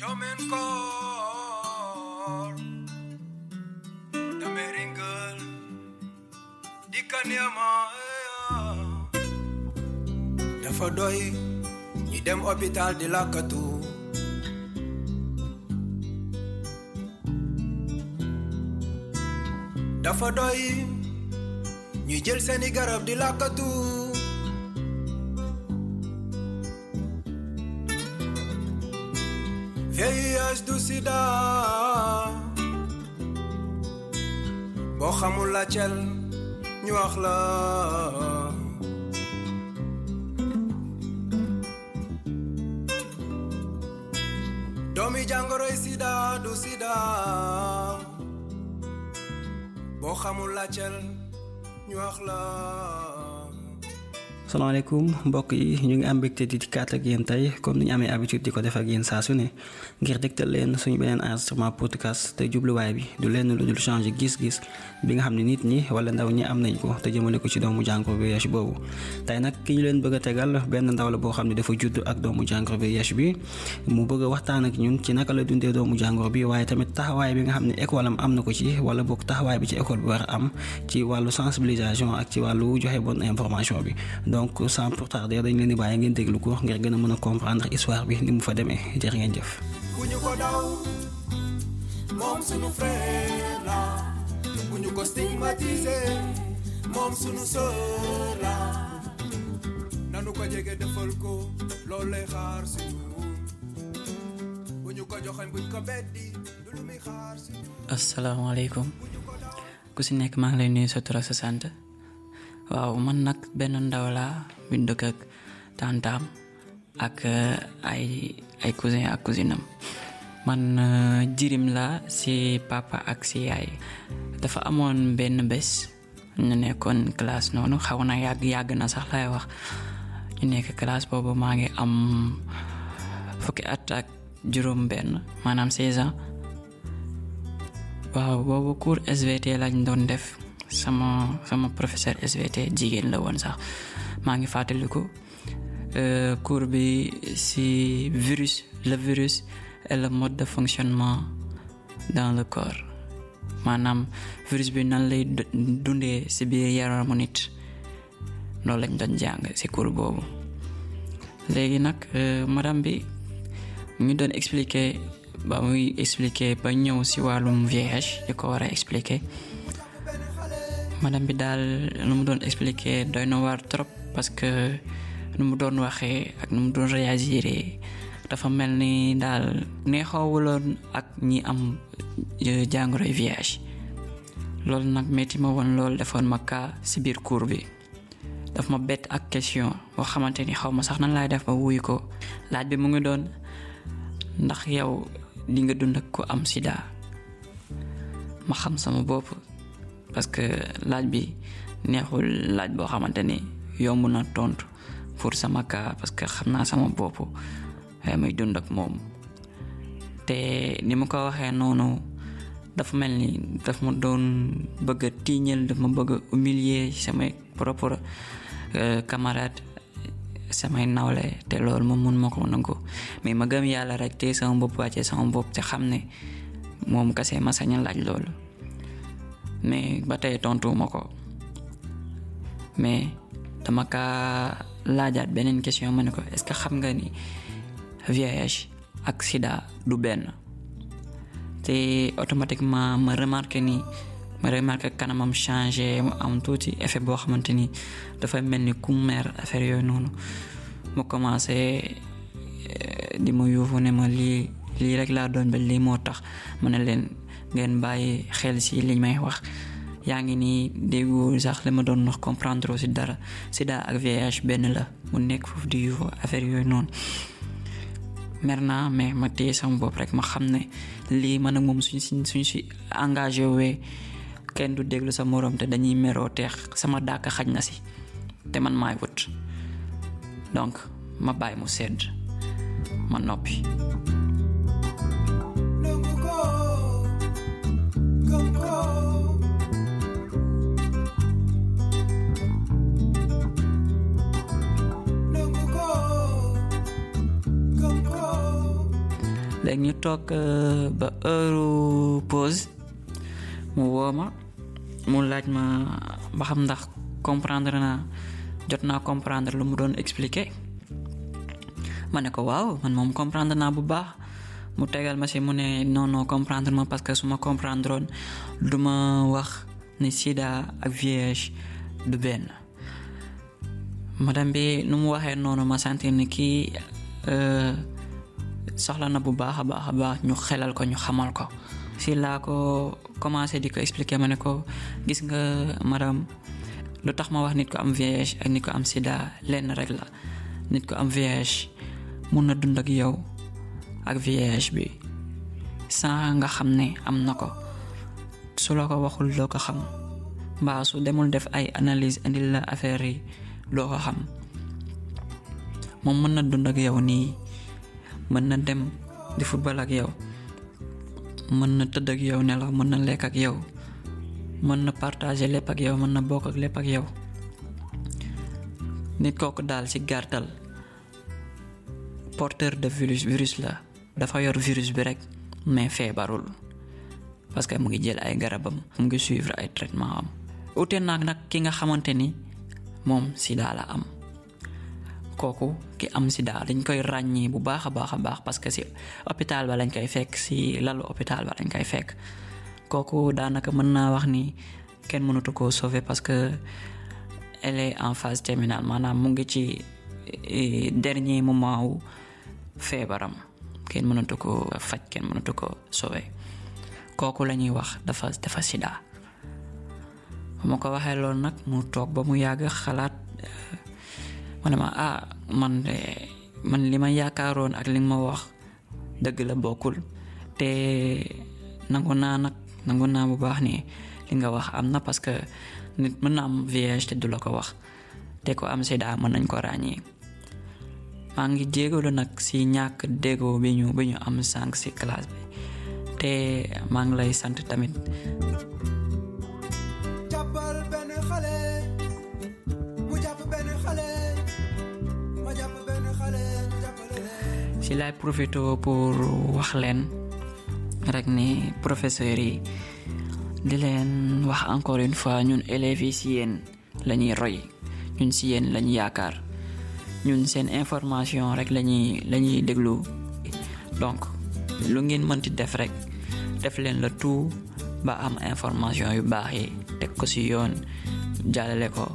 Di Dafa doy ñi dem hôpital di lakkatu Dafa doy ñu jël seeni garab di lakkatu VIH du sida. Boo xamul la ñu wax la. Sida du sida. Xamul la ñu wax la salaamaaleykum mbokk yi ñu ngi am mbégte di dikkaat ak yéen tey comme ni ñu amee habitude di ko def ak yéen saa su ne ngir dégtal leen suñu beneen enregistrement podcast te jubluwaay bi du lenn lu dul changer gis-gis bi nga xam ne nit ñi wala ndaw ñi am nañ ko te jëmale ko ci doomu jàngoro VIH boobu. Tey nag ki ñu leen bëgg a tegal benn ndaw la boo xam ne dafa judd ak doomu jàngoro VIH bi mu bëgg a waxtaan ak ñun ci naka la dundee doomu jàngoro bi waaye tamit taxawaay bi nga xam ne école am am na ko ci wala boog taxawaay bi ci école bi war a am ci wàllu sensibilisation ak ci wàllu joxe bonne information bi donc sans pour tarder dañ leen di bàyyi ngeen déglu ko ngir gën a mën a comprendre histoire bi ni mu fa demee. Jërë ngeen jëf. bu ñu ko daw moom sunu frère la. Bu ñu ko stigmatisé moom sunu sœur la. Nanu ko jege defal ko loolu lay xaar si ñun. Bu ñu ko joxoñ buñ ko beddi du lu muy xaar si ñun. Asalaamaaleykum. Ku si nekk maa ngi lay nuyu sa tur ak sa sant waaw man nag benn ndaw laa bu dëkk ak tantaam ak ay ay cousin ak cousinam man jirim la si papa ak si yaay dafa amoon benn bés ñu nekkoon classe noonu xaw na yàgg yàgg na sax lay wax ñu nekk classe boobu am fukki at ak juróom benn maanaam 16 ans waaw boobu SVT lañ doon def sama sama professeur SVT jigéen la woon sax. Maa ngi fàttaliku bi ci virus le virus et le mode de fonctionnement dans le corps. Maanaam virus bi nan lay dundee ci biir yaramu nit. Loolu lañ doon jàng cours boobu. Nag madame bi ngi doon expliquer ba muy expliquer ba ñëw ci wàllum VIH ko war expliquer madame bi daal nu mu doon expliquer doy na waar trop parce que nu mu doon waxee ak nu mu doon réagir dafa mel ni daal neexoowuloon ak ñi am jàngoroy VIH loolu nag metti ma woon loolu defoon ma kaa ci biir cours bi. Daf ma bett ak question boo xamante ni xaw ma sax nan laay def ba wuyu ko. Laaj bi mu ngi doon ndax yow di nga dund ko am sida? Ma xam sama bopp parce que laaj bi neexul laaj boo xamante ni yomb na tontu pour sama cas parce que xam naa sama bopp waaye may dund ak moom. Te ni ma ko waxee noonu dafa mel ni daf ma doon bëgg a tiiñal daf ma bëgg a humilier samay propre camarade samay nawle te loolu moom mun ma ko nangu. Mais ma gëm yàlla rek te sama bopp wàccee sama bopp te xam ne moom kase laaj loolu mais ba tey tontuwuma ko mais dama kaa laajaat beneen question ma ko est-ce xam nga ni VIH ak sida du benn te automatiquement ma remarqué ni ma remarqué kanamam changé mu am tuuti effet boo xamante ni dafay mel ni ku mer affaire yooyu noonu. Mu commencé di ma yuufu ma lii lii rek laa doon ba moo tax ma ne ngeen bàyyi xel si li may wax. Yaa ngi nii déggu sax li ma doon wax comprendre aussi dara. Sida ak VIH benn la mu nekk foofu di yuufu affaire yooyu noonu. Mer naa mais ma téye sama bopp rek ma xam ne lii man ak moom suñ si suñ si engagé wee kenn du déglu sa morom te dañuy meroo teex sama dàkk xaj na si te man maay wut. Donc ma bàyyi mu sedd ma noppi ñu toog ba heure pause mu woo mu laaj ma ba xam ndax comprendre naa jot naa comprendre lu mu doon expliquer ma ne ko waaw man moom comprendre naa bu baax mu tegal ma si mu ne non non comprendre ma parce que su ma comprendre du ma wax ni sida ak VIH du benn madame bi nu mu waxee noonu ma sentir ni kii soxla na bu baax a baax a baax ñu xelal ko ñu xamal ko. Si laa ko commencé di ko expliquer ma ne ko gis nga madame lu tax ma wax nit ko am VIH ak nit ko am sida lenn rek la. Nit ko am mun na dund ak yow ak bi. Sans nga xam am na su la ko waxul ko xam. Mbaa su demul def ay analyse indil la affaire yi ko xam. Moom mën na dund ak yow nii mën na dem di football ak yow mën na tëdd ak yow nelaw mën na lekk ak yow mën na partager lépp ak yow mën na bokk ak lépp ak yow nit kooku daal ci gàttal porteur de virus virus la dafa yor virus bi rek mais feebarul parce que mu ngi jël ay garabam mu ngi suivre ay traitement am ute naag nag ki nga xamante ni moom sida la am kooku ki am sida dañ koy ràññee bu baax a baax a baax parce que si hôpital ba lañ koy fekk si lalu hôpital ba lañ koy fekk. Kooku daanaka mën naa wax ni kenn mënatu koo sauver parce que elle est en phase terminale maanaam mu ngi ci dernier moment wu feebaram. Kenn mënatu ko faj kenn mënatu ko sauver. Kooku la ñuy wax dafa dafa sida. Ma ko waxee loolu nag mu toog ba mu yàgg xalaat ma ne ma ah man de man li ma yaakaaroon ak li nga ma wax dëgg la bokkul. Te nangu naa nag nangu bu baax ni li nga wax am na parce que nit mën na am te du la ko wax. Te ko am sida mën nañ ko ràññee. Maa ngi jégalu nag si ñàkk déggoo bi ñu bi ñu am sànq si classe bi. Te maa ngi lay sant tamit leen si laay profité pour wax leen rek ni professeurs yi di leen wax encore une fois ñun élèves yi si yéen la ñuy roy ñun si yéen lañu yaakaar ñun seen information rek lañuy la ñuy déglu donc lu ngeen mënti def rek def leen la tout ba am information yu baax yi ko si yoon ko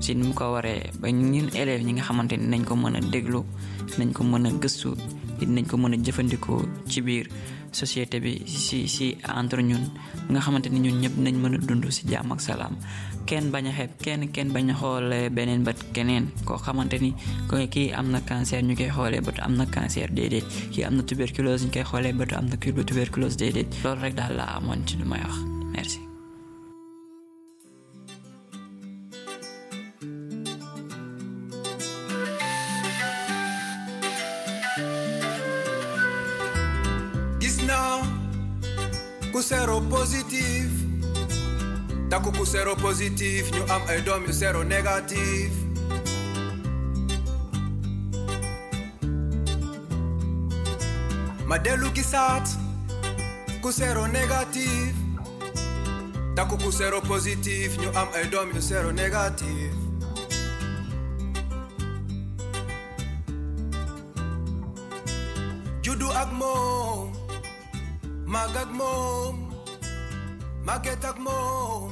si ni mu ko waree ba ñun élèves ñi nga xamante ni nañ ko mën a déglu nañ ko mën a gëstu nañ ko mën a ci biir société bi si si entre ñun. Nga xamante ni ñun ñëpp nañ mën a dund si jàmm ak salaam. Kenn bañ a xeeb kenn kenn bañ a xoolee beneen bët keneen. Koo xamante ni ko kii am na cancer ñu koy xoolee bët am na cancer déedéet. Kii am na tuberculose ñu koy xoolee bët am na tuberculose déedéet. Loolu rek daal laa amoon ci lu may wax. Merci. Ku sero positif takku ku sero positif ñu am ay doom yu sero négatif ma dellu gisaat ku sero négatif takku ku sero positif ñu am ay doom yu sero négatif juddu ak moom màgg ak moom